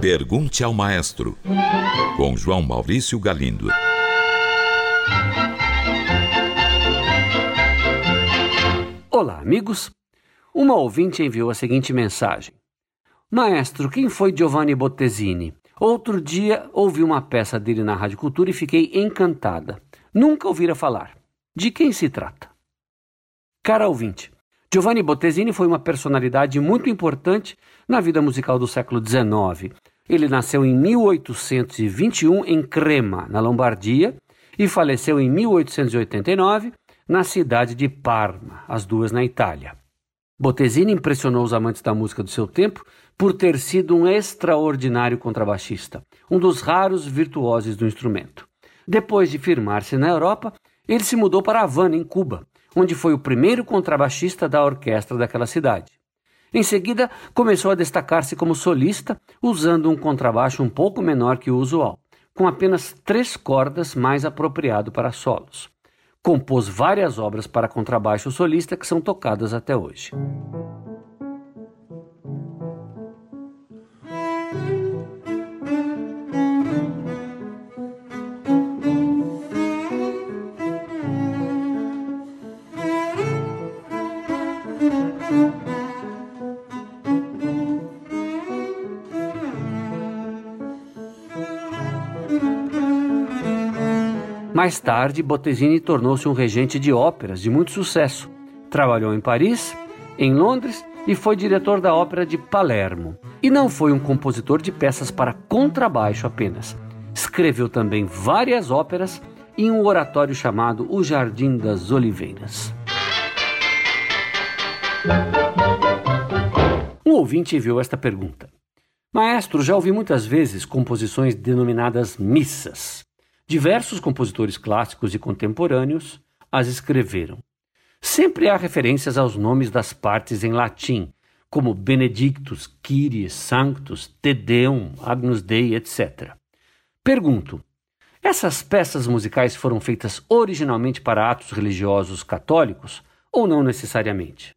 Pergunte ao Maestro, com João Maurício Galindo. Olá, amigos. Uma ouvinte enviou a seguinte mensagem: Maestro, quem foi Giovanni Bottesini? Outro dia ouvi uma peça dele na Rádio Cultura e fiquei encantada. Nunca ouvira falar. De quem se trata? Cara ouvinte, Giovanni Bottesini foi uma personalidade muito importante na vida musical do século XIX. Ele nasceu em 1821 em Crema, na Lombardia, e faleceu em 1889 na cidade de Parma, as duas na Itália. Bottesini impressionou os amantes da música do seu tempo por ter sido um extraordinário contrabaixista, um dos raros virtuosos do instrumento. Depois de firmar-se na Europa, ele se mudou para Havana, em Cuba, onde foi o primeiro contrabaixista da orquestra daquela cidade. Em seguida, começou a destacar-se como solista, usando um contrabaixo um pouco menor que o usual, com apenas três cordas mais apropriado para solos. Compôs várias obras para contrabaixo solista que são tocadas até hoje. Mais tarde, Bottesini tornou-se um regente de óperas de muito sucesso. Trabalhou em Paris, em Londres e foi diretor da Ópera de Palermo. E não foi um compositor de peças para contrabaixo apenas. Escreveu também várias óperas e um oratório chamado O Jardim das Oliveiras. Um ouvinte enviou esta pergunta. Maestro, já ouvi muitas vezes composições denominadas missas. Diversos compositores clássicos e contemporâneos as escreveram. Sempre há referências aos nomes das partes em latim, como Benedictus, Kyrie, Sanctus, Te Deum, Agnus Dei, etc. Pergunto: essas peças musicais foram feitas originalmente para atos religiosos católicos ou não necessariamente?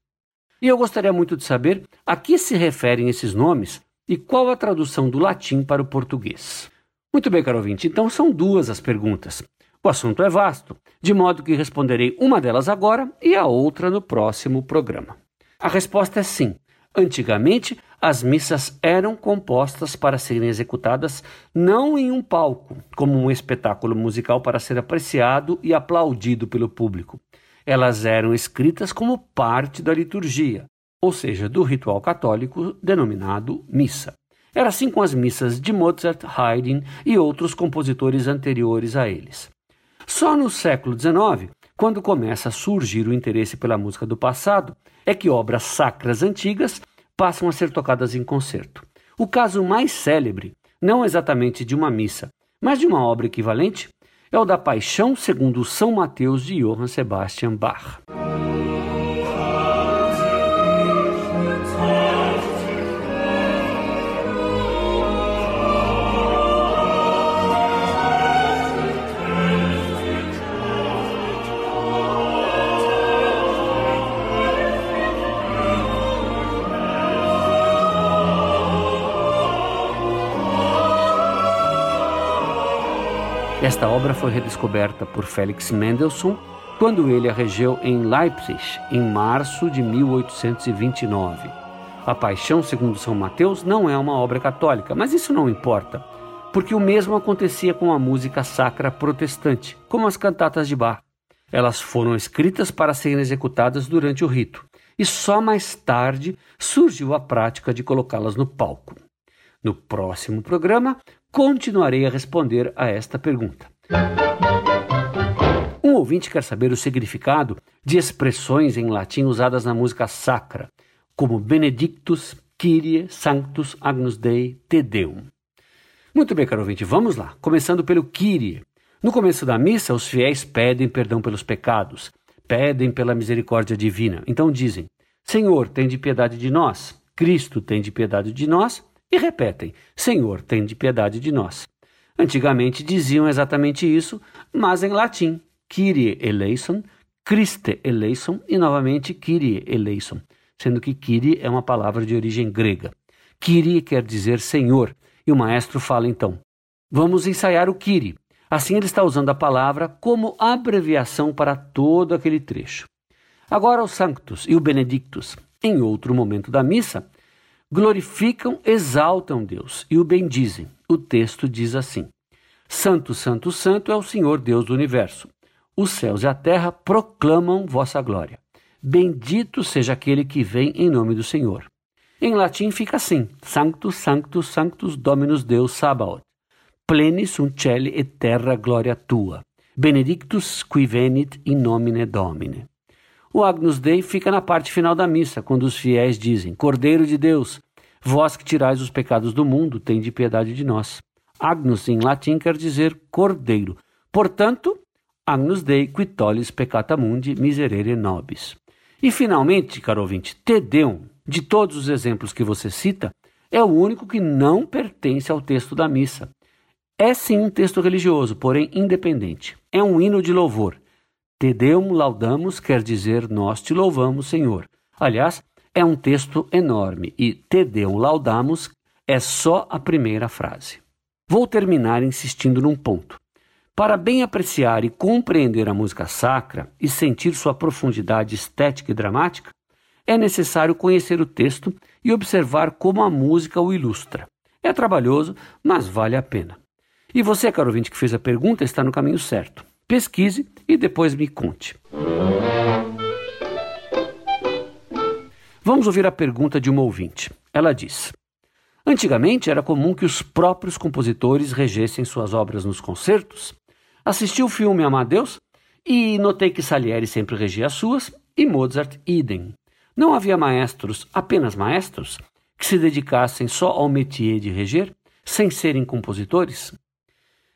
E eu gostaria muito de saber a que se referem esses nomes e qual a tradução do latim para o português. Muito bem, caro ouvinte, então são duas as perguntas. O assunto é vasto, de modo que responderei uma delas agora e a outra no próximo programa. A resposta é sim. Antigamente, as missas eram compostas para serem executadas não em um palco, como um espetáculo musical para ser apreciado e aplaudido pelo público. Elas eram escritas como parte da liturgia, ou seja, do ritual católico denominado missa. Era assim com as missas de Mozart, Haydn e outros compositores anteriores a eles. Só no século XIX, quando começa a surgir o interesse pela música do passado, é que obras sacras antigas passam a ser tocadas em concerto. O caso mais célebre, não exatamente de uma missa, mas de uma obra equivalente, é o da Paixão segundo São Mateus de Johann Sebastian Bach. Esta obra foi redescoberta por Felix Mendelssohn quando ele a regeu em Leipzig em março de 1829. A Paixão segundo São Mateus não é uma obra católica, mas isso não importa, porque o mesmo acontecia com a música sacra protestante, como as cantatas de Bach. Elas foram escritas para serem executadas durante o rito, e só mais tarde surgiu a prática de colocá-las no palco. No próximo programa, continuarei a responder a esta pergunta. Um ouvinte quer saber o significado de expressões em latim usadas na música sacra, como Benedictus, Kyrie, Sanctus, Agnus Dei, Te Deum. Muito bem, caro ouvinte, vamos lá. Começando pelo Kyrie. No começo da missa, os fiéis pedem perdão pelos pecados, pedem pela misericórdia divina. Então dizem: Senhor, tem de piedade de nós. Cristo, tem de piedade de nós e repetem: Senhor, tem de piedade de nós. Antigamente diziam exatamente isso, mas em latim: Kyrie eleison, Christe eleison e novamente Kyrie eleison, sendo que Kyrie é uma palavra de origem grega. Kiri quer dizer Senhor, e o maestro fala então: Vamos ensaiar o Kiri. Assim ele está usando a palavra como abreviação para todo aquele trecho. Agora o Sanctus e o Benedictus, em outro momento da missa, glorificam, exaltam Deus e o bendizem. O texto diz assim: Santo, Santo, Santo é o Senhor Deus do universo. Os céus e a terra proclamam vossa glória. Bendito seja aquele que vem em nome do Senhor. Em latim fica assim: Sanctus, Sanctus, Sanctus Dominus Deus Sabaoth. Plenis sunt celi et terra gloria tua. Benedictus qui venit in nomine Domine. O Agnus Dei fica na parte final da missa, quando os fiéis dizem: Cordeiro de Deus, vós que tirais os pecados do mundo, tende piedade de nós. Agnus em latim quer dizer cordeiro. Portanto, Agnus Dei qui tollis peccata mundi miserere nobis. E finalmente, caro ouvinte, Te Deum de todos os exemplos que você cita, é o único que não pertence ao texto da missa. É sim um texto religioso, porém independente. É um hino de louvor. Te Deum laudamos quer dizer nós te louvamos, Senhor. Aliás, é um texto enorme e Te Deum laudamos é só a primeira frase. Vou terminar insistindo num ponto. Para bem apreciar e compreender a música sacra e sentir sua profundidade estética e dramática, é necessário conhecer o texto e observar como a música o ilustra. É trabalhoso, mas vale a pena. E você, caro ouvinte, que fez a pergunta, está no caminho certo. Pesquise e depois me conte. Vamos ouvir a pergunta de uma ouvinte. Ela diz: Antigamente era comum que os próprios compositores regessem suas obras nos concertos. Assisti o filme Amadeus e notei que Salieri sempre regia as suas e Mozart idem. Não havia maestros, apenas maestros, que se dedicassem só ao métier de reger, sem serem compositores?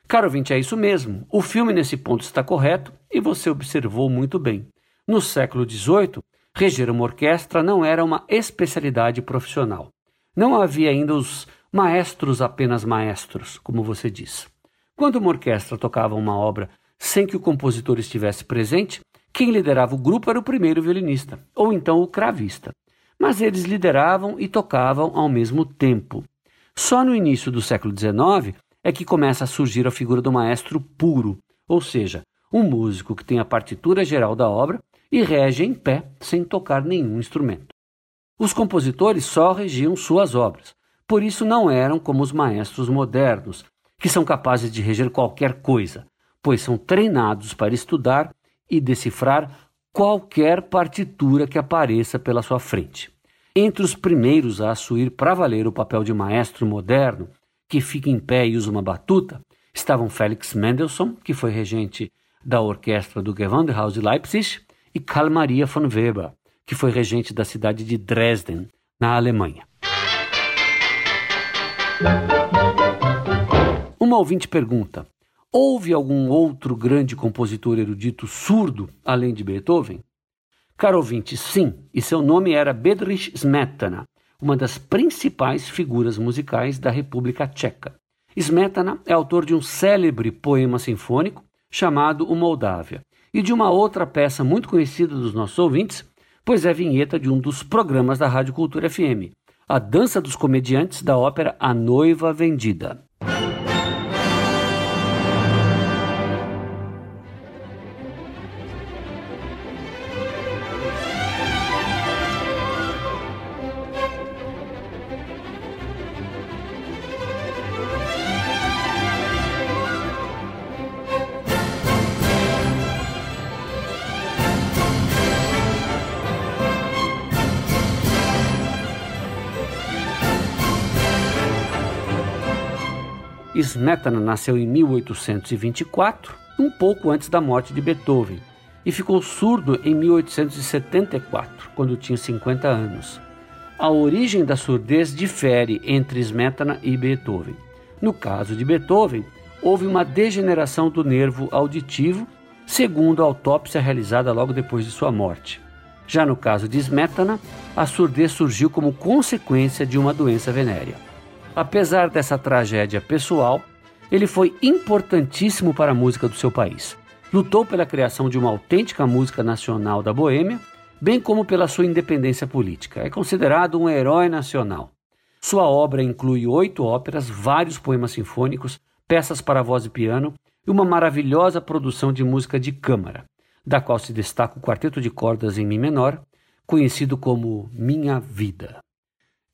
Caro ouvinte, é isso mesmo. O filme nesse ponto está correto e você observou muito bem. No século XVIII, reger uma orquestra não era uma especialidade profissional. Não havia ainda os maestros apenas maestros, como você diz. Quando uma orquestra tocava uma obra sem que o compositor estivesse presente, quem liderava o grupo era o primeiro violinista, ou então o cravista. Mas eles lideravam e tocavam ao mesmo tempo. Só no início do século XIX é que começa a surgir a figura do maestro puro, ou seja, um músico que tem a partitura geral da obra e rege em pé sem tocar nenhum instrumento. Os compositores só regiam suas obras, por isso não eram como os maestros modernos, que são capazes de reger qualquer coisa, pois são treinados para estudar e decifrar qualquer partitura que apareça pela sua frente. Entre os primeiros a assumir para valer o papel de maestro moderno, que fica em pé e usa uma batuta, estavam Felix Mendelssohn, que foi regente da orquestra do Gewandhaus de Leipzig, e Karl Maria von Weber, que foi regente da cidade de Dresden, na Alemanha. Uma ouvinte pergunta: Houve algum outro grande compositor erudito surdo além de Beethoven? Caro ouvinte, sim, e seu nome era Bedřich Smetana, uma das principais figuras musicais da República Tcheca. Smetana é autor de um célebre poema sinfônico chamado O Moldávia e de uma outra peça muito conhecida dos nossos ouvintes, pois é vinheta de um dos programas da Rádio Cultura FM, A Dança dos Comediantes da ópera A Noiva Vendida. Smetana nasceu em 1824, um pouco antes da morte de Beethoven, e ficou surdo em 1874, quando tinha 50 anos. A origem da surdez difere entre Smetana e Beethoven. No caso de Beethoven, houve uma degeneração do nervo auditivo, segundo a autópsia realizada logo depois de sua morte. Já no caso de Smetana, a surdez surgiu como consequência de uma doença venérea. Apesar dessa tragédia pessoal, ele foi importantíssimo para a música do seu país. Lutou pela criação de uma autêntica música nacional da Boêmia, bem como pela sua independência política. É considerado um herói nacional. Sua obra inclui oito óperas, vários poemas sinfônicos, peças para voz e piano e uma maravilhosa produção de música de câmara, da qual se destaca o quarteto de cordas em Mi menor, conhecido como Minha Vida.